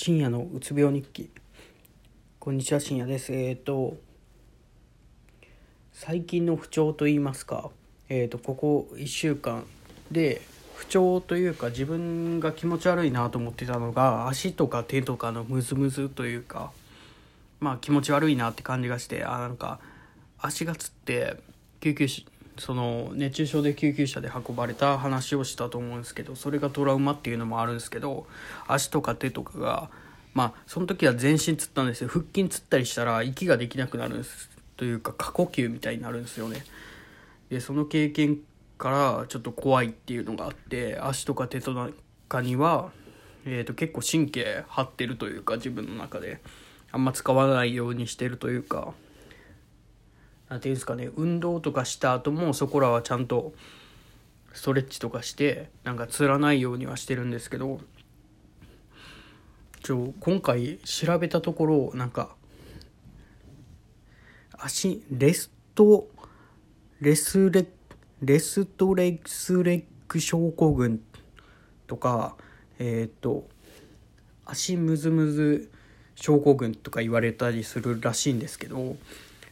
深夜のうつ病日記。こんにちは深夜です。えっ、ー、と最近の不調と言いますか。えっ、ー、とここ1週間で不調というか自分が気持ち悪いなと思ってたのが足とか手とかのムズムズというかまあ気持ち悪いなって感じがしてあなんか足がつって救急車その熱中症で救急車で運ばれた話をしたと思うんですけどそれがトラウマっていうのもあるんですけど足とか手とかがまあその時は全身つったんですよ。腹筋つったりしたら息ができなくなるんです。というか過呼吸みたいになるんですよね。でその経験からちょっと怖いっていうのがあって足とか手とかには、えー、と結構神経張ってるというか自分の中で。あんま使わないようにしてるというか。何ていうんですかね運動とかした後もそこらはちゃんとストレッチとかしてなんかつらないようにはしてるんですけどちょ今回調べたところなんか足レストレスレレストレスレック症候群とかえっ、ー、と足ムズムズ症候群とか言われたりするらしいんですけど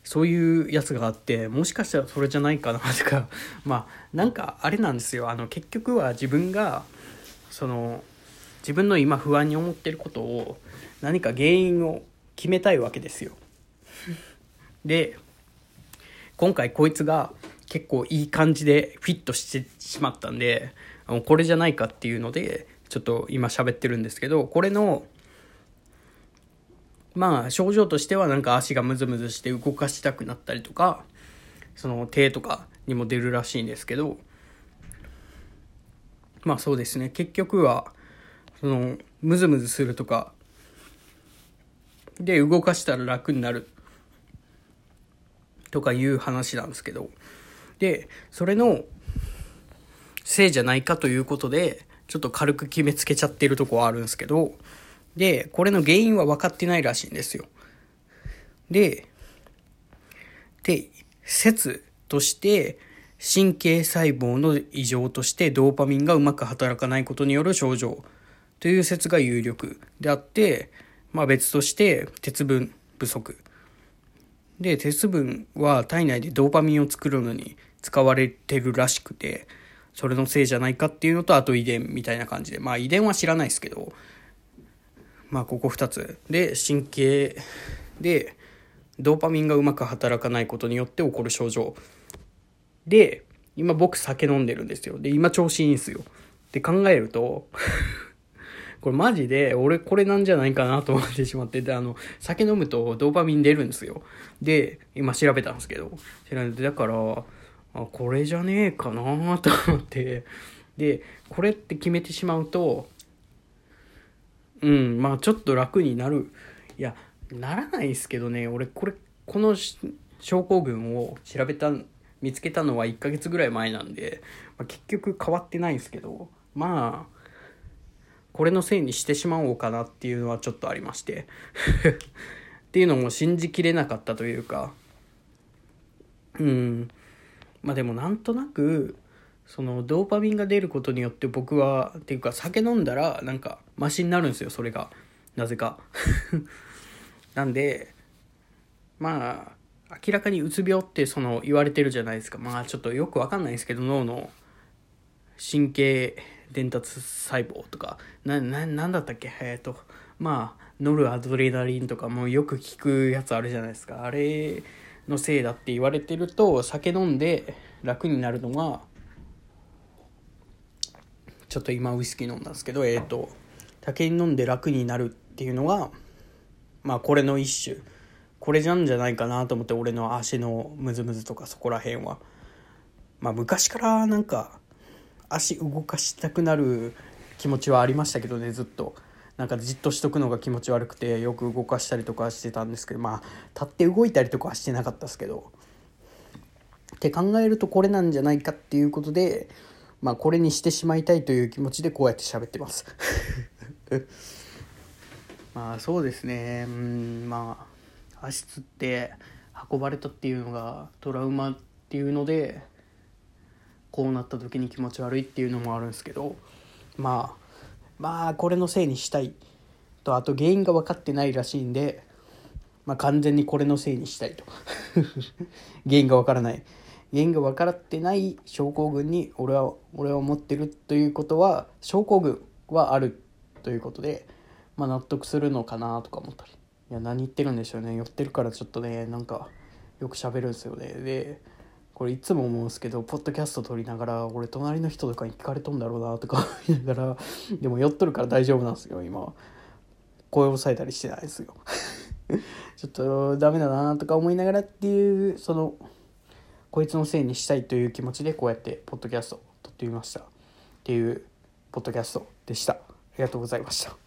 そういうやつがあってもしかしたらそれじゃないかなとか まあなんかあれなんですよあの結局は自分がその自分の今不安に思ってることを何か原因を決めたいわけですよ。で今回こいつが結構いい感じでフィットしてしまったんでこれじゃないかっていうのでちょっと今喋ってるんですけどこれのまあ症状としてはなんか足がムズムズして動かしたくなったりとかその手とかにも出るらしいんですけどまあそうですね。結局はそのムズムズするとかで動かしたら楽になる。とかいう話なんですけど。でそれのせいじゃないかということでちょっと軽く決めつけちゃってるとこはあるんですけどで、これの原因は分かってないらしいんですよ。で、で、説として、神経細胞の異常としてドーパミンがうまく働かないことによる症状という説が有力であって、まあ別として鉄分不足。で、鉄分は体内でドーパミンを作るのに使われてるらしくて、それのせいじゃないかっていうのと、あと遺伝みたいな感じで。まあ遺伝は知らないですけど、まあここ2つ。で神経。でドーパミンがうまく働かないことによって起こる症状。で今僕酒飲んでるんですよ。で今調子いいんすよ。って考えると これマジで俺これなんじゃないかなと思ってしまって。であの酒飲むとドーパミン出るんですよ。で今調べたんですけど。調べてだからあこれじゃねえかなと思って。でこれって決めてしまうとうんまあちょっと楽になる。いやならないですけどね。俺これこの症候群を調べた見つけたのは1ヶ月ぐらい前なんで、まあ、結局変わってないんですけどまあこれのせいにしてしまおうかなっていうのはちょっとありまして。っていうのも信じきれなかったというか。うん。まあでもなんとなくそのドーパミンが出ることによって僕はっていうか酒飲んだらなんかマシになるんですよそれが。なぜか。なんでまあ明らかにうつ病ってその言われてるじゃないですか。まあちょっとよくわかんないですけど脳の神経伝達細胞とか。なななんだったっけ？えっ、とまあノルアドレナリンとかもよく聞くやつあるじゃないですか。あれのせいだって言われてると酒飲んで楽になるのがちょっと今ウイスキー飲んだんですけどえっ、ー、と酒飲んで楽になるっていうのがまあこれの一種。これじゃんじゃないかなと思って俺の足のムズムズとかそこら辺は。まあ昔からなんか足動かしたくなる気持ちはありましたけどねずっと。なんかじっとしとくのが気持ち悪くてよく動かしたりとかしてたんですけどまあ立って動いたりとかはしてなかったですけど。って考えるとこれなんじゃないかっていうことでまあこれにしてしまいたいという気持ちでこうやって喋ってます。まあそうですね。うんまあ足つって運ばれたっていうのがトラウマっていうのでこうなった時に気持ち悪いっていうのもあるんですけどまあまあこれのせいにしたいとあと原因が分かってないらしいんで、まあ、完全にこれのせいにしたいと。原因が分からない。原因が分からってない症候群に俺は俺は思ってるということは症候群はあるということで、まあ、納得するのかなとか思ったりいや何言ってるんでしょうね寄ってるからちょっとねなんかよく喋るんですよねでこれいつも思うんですけどポッドキャスト撮りながら。俺隣の人とかに聞かれとんだろうなとか言いながらでも寄っとるから大丈夫なんですよ今。声を抑えたりしてないですよ。ちょっとダメだなとか思いながらっていうそのこいつのせいにしたいという気持ちでこうやってポッドキャストを撮ってみました。っていうポッドキャストでした。ありがとうございました。